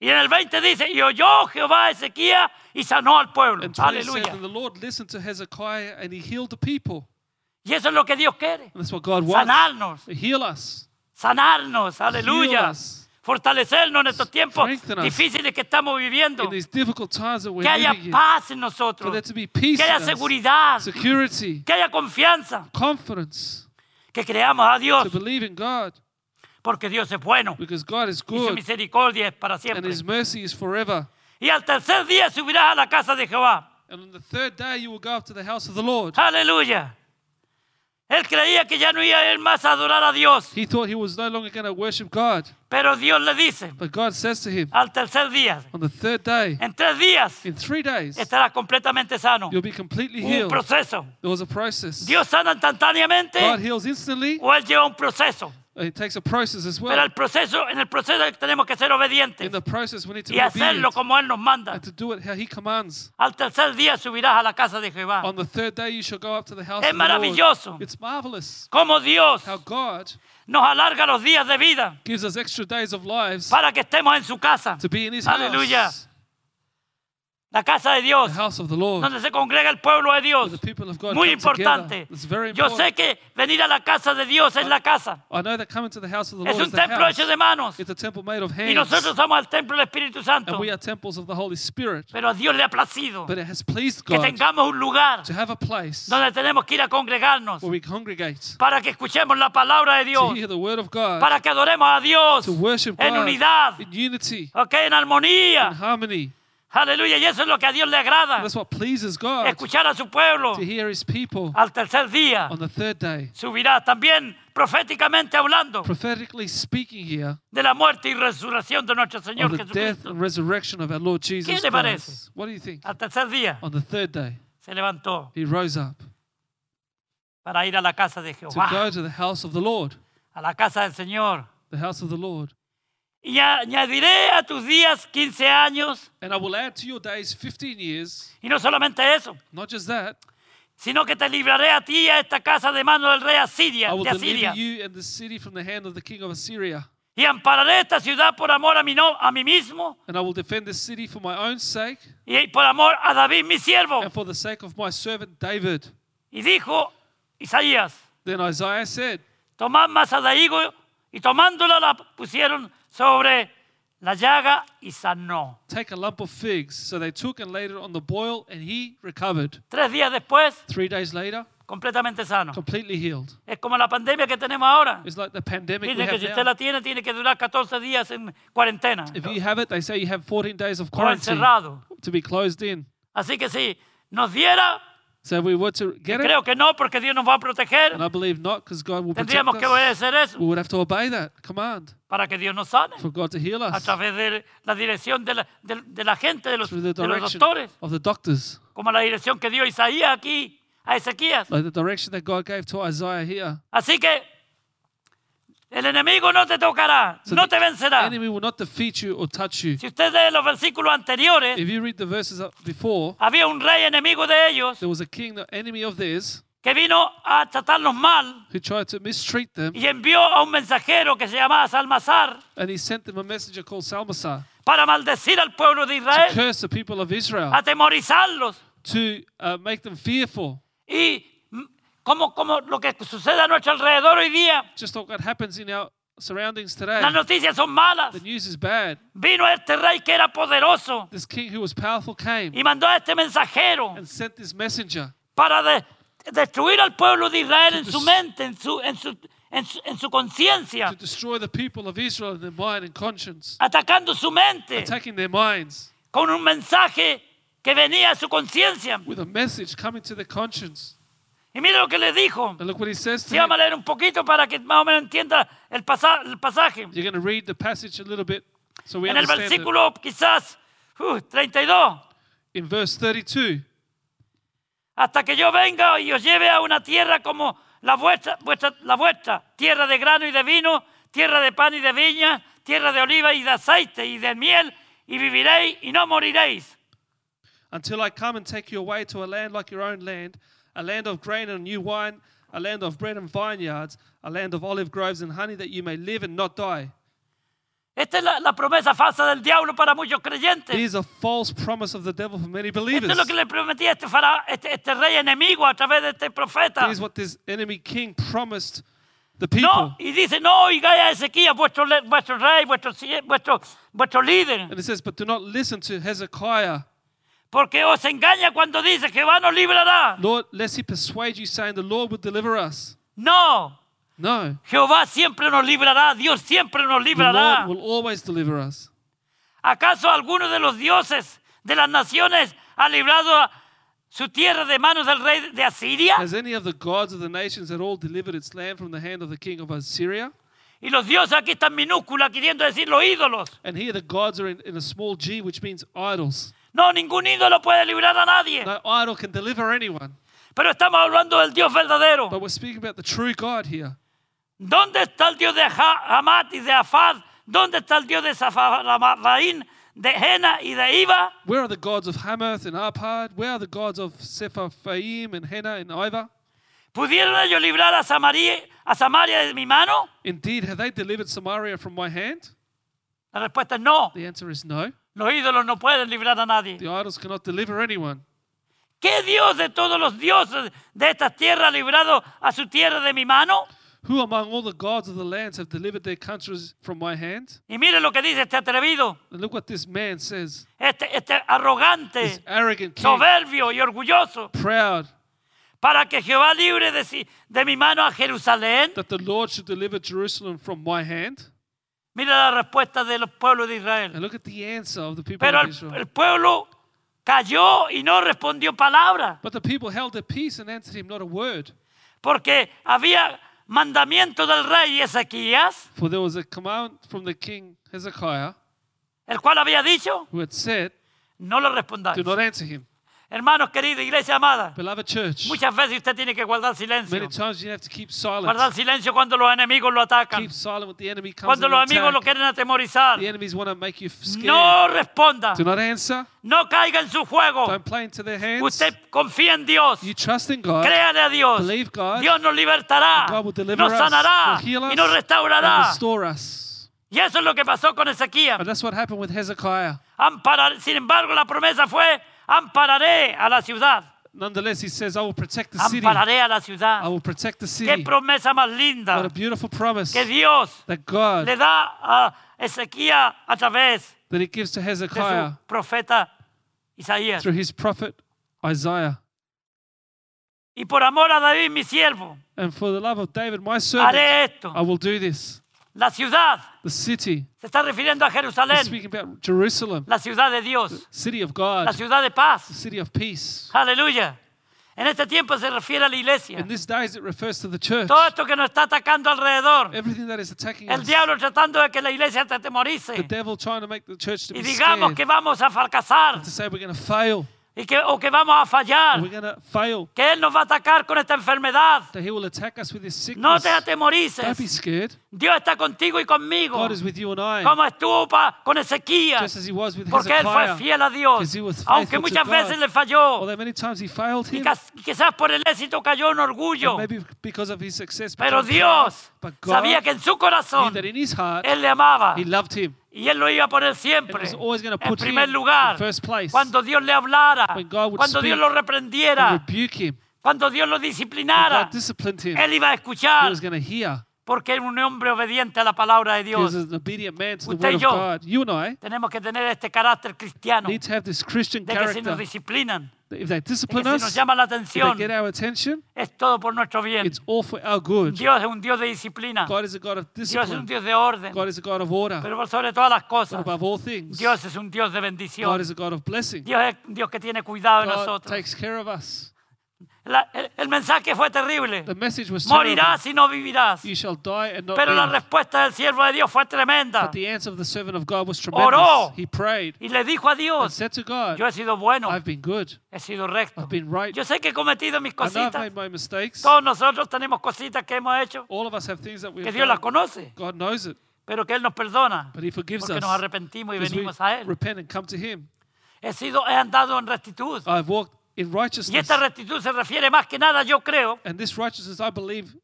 Y en el 20 dice, y oyó Jehová a Ezequiel y sanó al pueblo. And 20 says, Aleluya. and the Lord listened to Hezekiah and he healed the people. Y eso es lo que Dios quiere. And that's what God wants. Sanarnos, Heal us. sanarnos, Heal aleluya. us. Fortalecernos en estos tiempos difíciles que estamos viviendo. In these difficult times that we're Que haya paz en nosotros. there to be peace Que haya seguridad. security, Que haya confianza. Que creamos a Dios. to believe in God. Porque Dios es bueno. Because God is Y su good misericordia es para and siempre. his mercy is forever. Y al tercer día subirás a la casa de Jehová. And on the third day you will go up to the house of the Lord. Aleluya. Él creía que ya no iba a ir más a adorar a Dios. He thought he was no longer going to worship God. Pero Dios le dice, But God says to him, al tercer día, on the third day, en tres días, in three days, estarás completamente sano. you'll be completely Un healed. proceso. There was a process. Dios sana instantáneamente God heals instantly. o Él lleva un proceso. It takes a process as Pero well. el proceso, en el proceso tenemos que ser obedientes In the process, we need to y be obedient hacerlo como Él nos manda. and to do it how He commands. Al tercer día subirás a la casa de Jehová. On the third day, you shall go up to the house Es of the Lord. maravilloso. It's marvelous Como Dios how God nos alarga los días de vida gives us extra days of lives para que estemos en su casa. to be in His Aleluya. house, La casa de Dios, the house of the Lord, donde se congrega el pueblo de Dios. Muy importante. It's very Yo sé important. que venir a la casa de Dios es la casa. I know that coming to the house of the Es Lord un templo hecho de manos. Y nosotros somos el templo del Espíritu Santo. and we are temples of the Holy Spirit. Pero a Dios le ha placido But it has pleased que tengamos un lugar to have a place donde tenemos que ir a congregarnos where we congregate para que escuchemos la palabra de Dios, hear the word of God, para que adoremos a Dios to worship en unidad, in unity, ok, en in armonía. Aleluya. Y eso es lo que a Dios le agrada. That's what pleases God Escuchar a su pueblo. to hear His people Al tercer día on the third day. subirá también proféticamente hablando Prophetically speaking here de la muerte y resurrección de nuestro Señor the death Jesucristo. and resurrection of our Lord Jesus le parece? Christ. What do you think? Al tercer día On the third day, se levantó he rose up para ir a la casa de to Jehová, go to the house of the Lord, a la casa del Señor. the house of the Lord. Y añadiré a tus días 15 años, And I will add to your days 15 years, y no solamente eso, not just that, sino que te libraré a ti y a esta casa de mano del rey Asiria, I will de Asiria. deliver you and the city from the hand of the king of Assyria. Y ampararé esta ciudad por amor a mí, no, a mí mismo And I will defend this city for my own sake y por amor a David, mi siervo. and for the sake of my servant David. Y dijo Isaías, Then Isaiah said, tomad masa de higo y tomándola la pusieron sobre la llaga y sanó. Take a lump of figs. So they took and laid it on the boil, and he recovered. Tres días después, Three days later, completamente sano. completely healed. Es como la pandemia que tenemos ahora. It's like the pandemic we Dice que have si usted now. la tiene, tiene que durar 14 días en cuarentena If you have it, they say you have 14 days of o quarantine encerrado. to be closed in. Así que si nos diera, So we were to get it, creo que no, porque Dios nos va a proteger, and I believe not, because God will protect tendríamos que us, obedecer eso. We would have to obey that command para que Dios nos sane. for God to heal a us. través de la dirección de la, de- de la gente, de los, through the de los direction doctores, of the doctors, como la dirección que dio Isaías aquí a Ezequías. like the direction that God gave to Isaiah here. Así que el enemigo no te tocará, So no te vencerá. enemy will not defeat you or touch you. Si usted lee los versículos anteriores, If you read the verses up before, había un rey enemigo de ellos there was a king, the enemy of theirs, que vino a tratarlos mal who tried to mistreat them, y envió a un mensajero que se llamaba Salmasar and he sent them a messenger called Salmasar para maldecir al pueblo de to Israel, curse the people of Israel, atemorizarlos to uh, make them fearful. y como, como lo que sucede a nuestro alrededor hoy día, Just like what happens in our surroundings today. las noticias son malas. The news is bad. Vino este rey que era poderoso This king who was powerful came y mandó a este mensajero and sent this messenger para de- destruir al pueblo de Israel en To su mente, en su, en su, en su, en su conciencia, to destroy the people of Israel in their mind and conscience, atacando su mente attacking their minds con un mensaje que venía a su conciencia. with a message coming to their conscience. Y mire lo que le dijo. And look what he says to Sí, vamos a leer un poquito para que más o menos entienda el, pasa- el pasaje. You're going to read the passage a little bit. So we en el understand that versículo quizás uh, 32. in verse 32, hasta que yo venga y os lleve a una tierra como la vuestra, vuestra- la vuestra, tierra de grano y de vino, tierra de pan y de viña, tierra de oliva y de aceite y de miel, y viviréis y no moriréis. until I come and take you away to a land like your own land, a land of grain and new wine, a land of bread and vineyards, a land of olive groves and honey, that you may live and not die. Esta es la, la promesa falsa del diablo para muchos creyentes. It is a false promise of the devil for many believers. Esto es lo que le prometía este, fara- este, este rey enemigo a través de este profeta. It is what this enemy king promised the people. No, y dice, no oigáis a Ezequías, vuestro, vuestro rey, vuestro, vuestro, vuestro líder, And it says, But do not listen to Hezekiah, porque os engaña cuando dice, Jehová nos librará. Lord, lest he persuade you, saying, The Lord will deliver us. No, No, Jehová siempre nos librará, Dios siempre nos the librará. Lord will always deliver us. ¿Acaso alguno de los dioses de las naciones ha librado a su tierra de manos del rey de Asiria? Has any of the gods of the nations at all delivered its land from the hand of the king of Assyria? Y los dioses aquí están minúsculas, queriendo decir los ídolos. And here the gods are in, in a small g, which means idols. No, ningún ídolo puede librar a nadie. No idol can deliver anyone. Pero estamos hablando del Dios verdadero. But we're speaking about the true God here. ¿Dónde está el Dios de Hamat y de Afad? ¿Dónde está el Dios de Safaramaín, de Jena y de Iva? Where are the gods of Hamath and Arpad? Where are the gods of Sepharvaim and Hena and Iva? ¿Pudieron ellos librar a Samaria, a Samaria de mi mano? Indeed, have they delivered Samaria from my hand? La respuesta es no. The answer is no. Los ídolos no pueden librar a nadie. The idols cannot deliver anyone. ¿Qué Dios de todos los dioses de esta tierra ha librado a su tierra de mi mano? Who among all the gods of the lands have delivered their countries from my hand? Y mire lo que dice este atrevido, And look what this man says. este, este arrogante, This arrogant king, soberbio y orgulloso, proud, para que Jehová libre de, si- de mi mano a Jerusalén. that the Lord should deliver Jerusalem from my hand. Mira la respuesta de los pueblos de Israel. And look at the answer of the people Pero of el, Israel. el pueblo cayó y no respondió palabra, But the people held their peace and answered him not a word. porque había mandamiento del rey Ezequías, For there was a command from the king Hezekiah el cual había dicho, who had said, no le respondáis. Do not answer him. Hermanos queridos, iglesia amada, Beloved church, muchas veces usted tiene que guardar silencio. many times you have to keep Guardar silent. silencio cuando los enemigos lo atacan, Keep silent when the enemy comes cuando and los amigos lo quieren atemorizar. The enemies want to make you scared. No responda, Do not answer. no caiga en su juego. Don't play into their hands. Usted confía en Dios. You trust in God. Créale a Dios. Believe God. Dios nos libertará, God will deliver nos us, sanará will heal us, y nos and restaurará. restore us. Y eso es lo que pasó con Ezequías. And that's what happened with Hezekiah. Sin embargo, la promesa fue, ampararé a la ciudad. Nonetheless, he says, I will protect the city. Ampararé a la ciudad. I will protect the Qué city. promesa más What a linda beautiful promise que Dios that God, le da a Ezequías a través that he gives to de Hezekiah su profeta Isaías. through his prophet Isaiah. Y por amor a David, mi siervo, And for the love of David, my servant, haré esto. I will do this. La ciudad, The city, se está refiriendo a Jerusalén, speaking about Jerusalem, la ciudad de Dios, city of la God, ciudad de the paz. city of peace. Aleluya. En este tiempo se refiere a la iglesia. In this days, it refers to the church. Todo esto que nos está atacando alrededor. Everything that is attacking El us, diablo tratando de que la iglesia te the atemorice. devil trying to make the church to Y be digamos scared, que vamos a fracasar. to say we're going to fail, Y que, o que vamos a fallar. we're fail, Que Él nos va a atacar con esta enfermedad. that he will attack us with his No sickness. te atemorices. Don't be scared. Dios está contigo y conmigo. God is with you and I, Como estuvo pa- con just Ezequías. as he was with Porque Él fue fiel a Dios. because he was Aunque to muchas God. veces le falló. Although many times he failed him, y quizás por el éxito cayó en orgullo. and maybe because of his success, Pero. Dios but sabía que en su corazón that in his heart, Él le amaba. he loved him. Y Él lo iba a poner siempre en primer lugar. in first place. Cuando Dios le hablara, cuando Dios lo reprendiera, cuando Dios lo disciplinara. Él iba a escuchar porque era un hombre obediente a la palabra de Dios. an obedient man to the Usted word y of yo. God. You and I Tenemos que tener este carácter cristiano need to have this Christian de que si nos character. disciplinan, If they de que discipline si nos us, llama la if they atención, get our attention, es todo por nuestro bien. it's all for our good. Dios es un Dios de disciplina. God is a God of Dios es un discipline. Dios de orden. God is a God of order. Pero por sobre todas las But cosas, above all things, Dios es un Dios de God bendición. is a God of blessing. Dios es un Dios que tiene cuidado de God nosotros. takes care of us. La- el, mensaje fue terrible. The message was terrible. Morirás y no vivirás. Pero la respuesta del siervo de Dios fue tremenda. But the answer of the servant of God was tremendous. Oró. He prayed Y le dijo a Dios, said to God, yo he sido bueno, I've been good. he sido recto. I've been right. Yo sé que he cometido mis cositas. Todos nosotros tenemos cositas que hemos hecho, All of us have things that que Dios las conoce, pero que Él nos perdona but He forgives porque us. nos arrepentimos y venimos a Él. repent and come to Him. He, sido, he andado en rectitud. I've walked in Y righteousness. esta rectitud se refiere más que nada, yo creo, And this righteousness, I believe,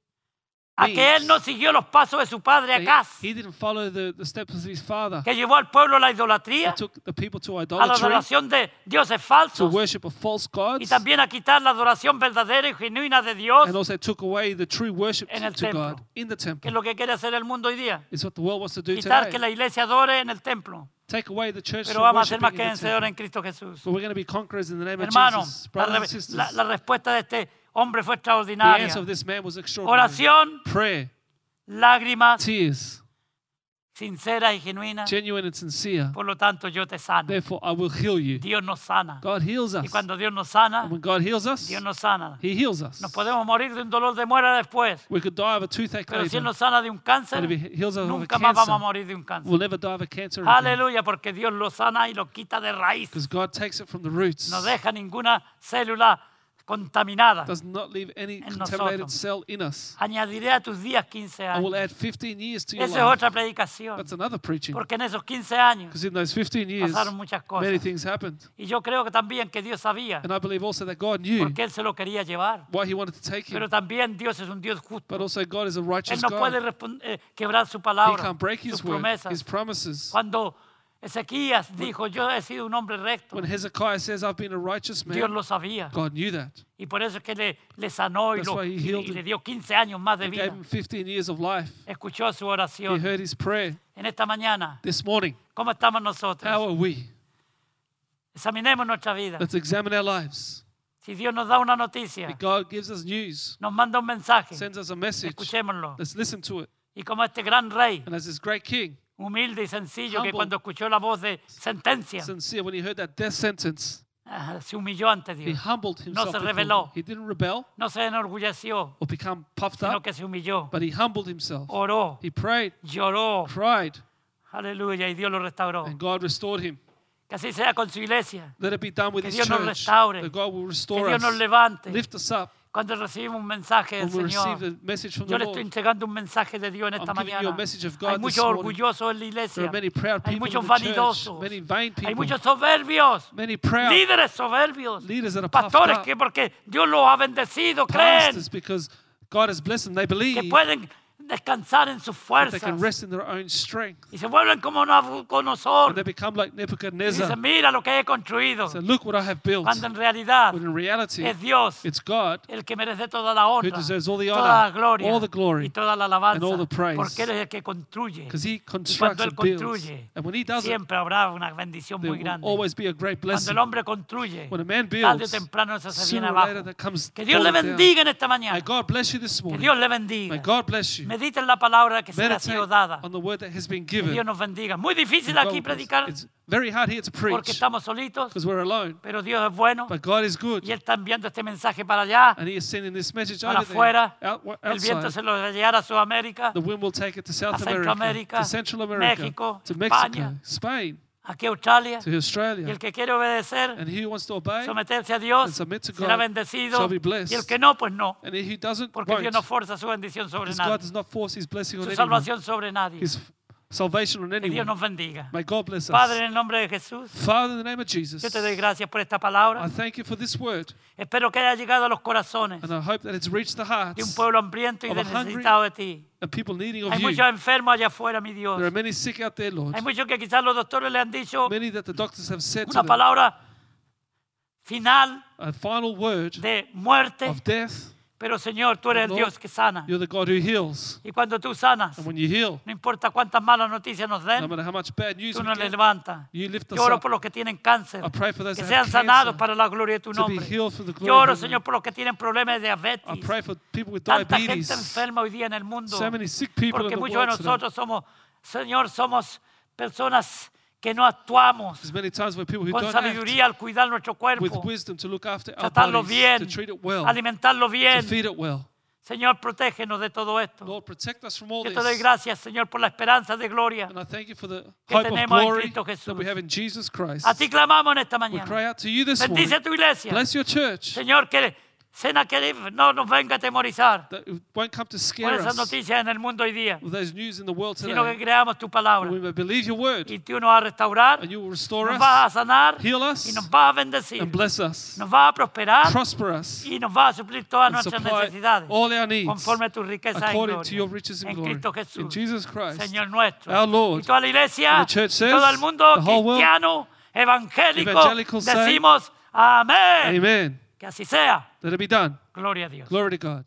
que Él no siguió los pasos de su padre Acaz, he, he didn't follow the, the steps of his father. que llevó al pueblo a la He idolatría, took the people to a la idolatry, adoración de dioses to falsos worship of false y gods, también a quitar la adoración verdadera y genuina de Dios, and also took away the true worship En to, el to God templo. in the que temple. es lo que quiere hacer el mundo hoy día. It's what the world wants to do Quitar que today. la iglesia adore en el templo. Take away the church Pero vamos a ser más que vencedores en Cristo Jesús. But we're going to be conquerors in the name of Hermano, Jesus. la, re- sisters, la- la respuesta de este hombre fue the extraordinaria. answer of this man was extraordinary. Oración, Prayer, lágrimas tears, sinceras y genuinas. genuine and sincere. Por lo tanto, yo te sano. Therefore, I will heal you. Dios nos sana. God heals Y us. cuando Dios nos sana, And when God heals us, Dios nos sana. He heals us. Nos podemos morir de un dolor de muela después. We could die of a toothache Pero si later, Él nos sana de un cáncer, but if He heals us nunca más vamos a morir de un cáncer. we'll never die of a cancer. Aleluya, porque Dios lo sana y lo quita de raíz. Because God takes it from the roots. No deja ninguna célula contaminada. Does not leave any En contaminated nosotros. cell in us. Añadiré a tus días 15 I will años. add 15 years to your Esa es life. otra predicación. That's another preaching. Porque en esos 15 años Because in those 15 years, pasaron muchas many cosas. things happened. Y yo creo que también que Dios sabía, And I believe also that God knew porque Él se lo quería llevar. why He wanted to take Pero him. también Dios es un Dios justo. But also, God is a Él righteous no puede God. respon- eh, quebrar su He palabra, can't break sus His word, promesas. His promises. Cuando Ezequías dijo, yo he sido un hombre recto, When Hezekiah says, I've been a righteous Dios man, lo sabía. God knew that. Y por eso es que le, le sanó y, That's lo- why he y- healed y le him. dio 15 años más de He vida. gave him 15 years of life. Escuchó su He oración. heard his prayer En esta mañana, this morning. ¿cómo estamos How nosotros? are we? Examinemos nuestra vida. Let's examine our lives. Si Dios nos da una noticia, If God gives us news, nos manda un mensaje, sends us a message, escuchémoslo. let's listen to it. Y como este gran rey, And as this great king, humilde y sencillo, que cuando escuchó la voz de sentencia, sincere, when he heard that death sentence, ah, se humilló ante he Dios. humbled himself. se before rebeló. God. He didn't rebel No se enorgulleció, or become puffed sino up, que se humilló. but he humbled himself. Oró, He prayed, lloró. cried, Aleluya. Y Dios lo restauró. and God restored him. Que así sea con su iglesia. Let it be done with Que his Dios nos church. restaure. That God will Que restore Dios nos us, levante. lift us up Cuando recibimos un mensaje del Señor. Yo le estoy entregando un mensaje de Dios en esta mañana. Hay muchos orgullosos en la iglesia. Hay muchos vanidosos. Hay muchos soberbios. Líderes soberbios. Pastores que porque Dios los ha bendecido creen pastors because God has blessed them. They que believe pueden descansar en sus that they fuerzas. can rest in their own strength. Y se vuelven como And Nabucodonosor. they become like Y dicen, Nebuchadnezzar. mira lo que he construido. So look what I have built. Cuando en realidad When in reality, es Dios it's God el que merece toda la who honra, deserves all the toda la honor, gloria all the glory, y toda la alabanza. and all the praise. Porque Él es el que construye. because He Y cuando constructs Él and builds. construye, And when He does it, siempre habrá una bendición there muy will grande. always be a great Cuando blessing. el hombre construye, When a man tarde o builds, temprano eso se viene later abajo. that comes Que Dios le falling down. bendiga en esta May mañana. God bless you this Que morning. Dios le May bendiga. God bless you. Medita en la palabra que se le ha sido dada. on the word that has been Que given. Dios nos bendiga. Muy difícil aquí predicar It's very hard here to porque preach estamos solitos, because we're alone. pero Dios es bueno But God is good. y Él está enviando este mensaje para allá. And He is sending this message Para over there, afuera, out, El viento se lo va a llevar a Sudamérica, The wind will take it to a South America, Centroamérica, to Central America, México, to Mexico, España. Spain, aquí a Australia. to Y Australia. el que quiere obedecer, And he who wants to obey, someterse a Dios, and será bendecido. shall be blessed. Y el que no, pues no. and he who doesn't, Porque Dios no forza su bendición sobre Because God nadie. does not force His blessing on Su anyone, salvación sobre nadie. His salvation on Que Dios anyone. nos bendiga. May God bless Padre, us. en el nombre de Jesús, Father, in the name of Jesus, yo te doy gracias por esta I palabra. thank you for this word, Espero que haya llegado a los corazones and I hope that it's reached the de un hearts pueblo hambriento y necesitado de ti. of people needing of Hay muchos enfermos allá afuera, mi Dios. There are many sick out there, Lord. Hay muchos que quizás los doctores le han dicho Many that the doctors have said una palabra final a final word de muerte, of death. Pero Señor, tú eres el Dios que sana. You're the God who heals. Y cuando tú sanas, And when you heal, no importa cuántas malas noticias nos no den, matter how much bad news tú nos levantas. you lift us Yo oro up. por los que tienen cáncer, I pray for those que sean sanados para la gloria de tu to be nombre. healed for the glory Yo oro, Señor, por los que tienen problemas de I diabetes. pray for people with Tanta gente diabetes. enferma hoy día en el mundo. So many sick people Porque in the muchos de world today. nosotros somos, Señor, somos personas que no actuamos con sabiduría al cuidar nuestro cuerpo, tratarlo bien, well, alimentarlo bien. well. Señor, protégenos de todo esto. Lord, Yo te doy gracias, Señor, por la esperanza de gloria. Que tenemos en Cristo Jesús. A ti clamamos en esta mañana. Bendice a tu iglesia. Señor, que Sennacherib no nos venga a atemorizar That it won't come to con scare esas us noticias en el mundo hoy día, with those news in the world sino que today. creamos tu palabra. We may believe your word Y tú nos vas a restaurar, and you will restore nos vas a sanar heal y us, nos vas a bendecir. and bless us. Nos vas a prosperar Prosper us y nos vas a suplir todas and nuestras supply necesidades all our needs conforme a tu riqueza en according to your riches and En glory. Cristo In Jesús, Jesus Christ, Señor nuestro. our Lord. Y toda la iglesia, And the church y says, todo el mundo the whole world, cristiano, evangélico, evangelical say, decimos amén. Amen. Que así sea. Let it be done. Gloria a Dios. Glory to God.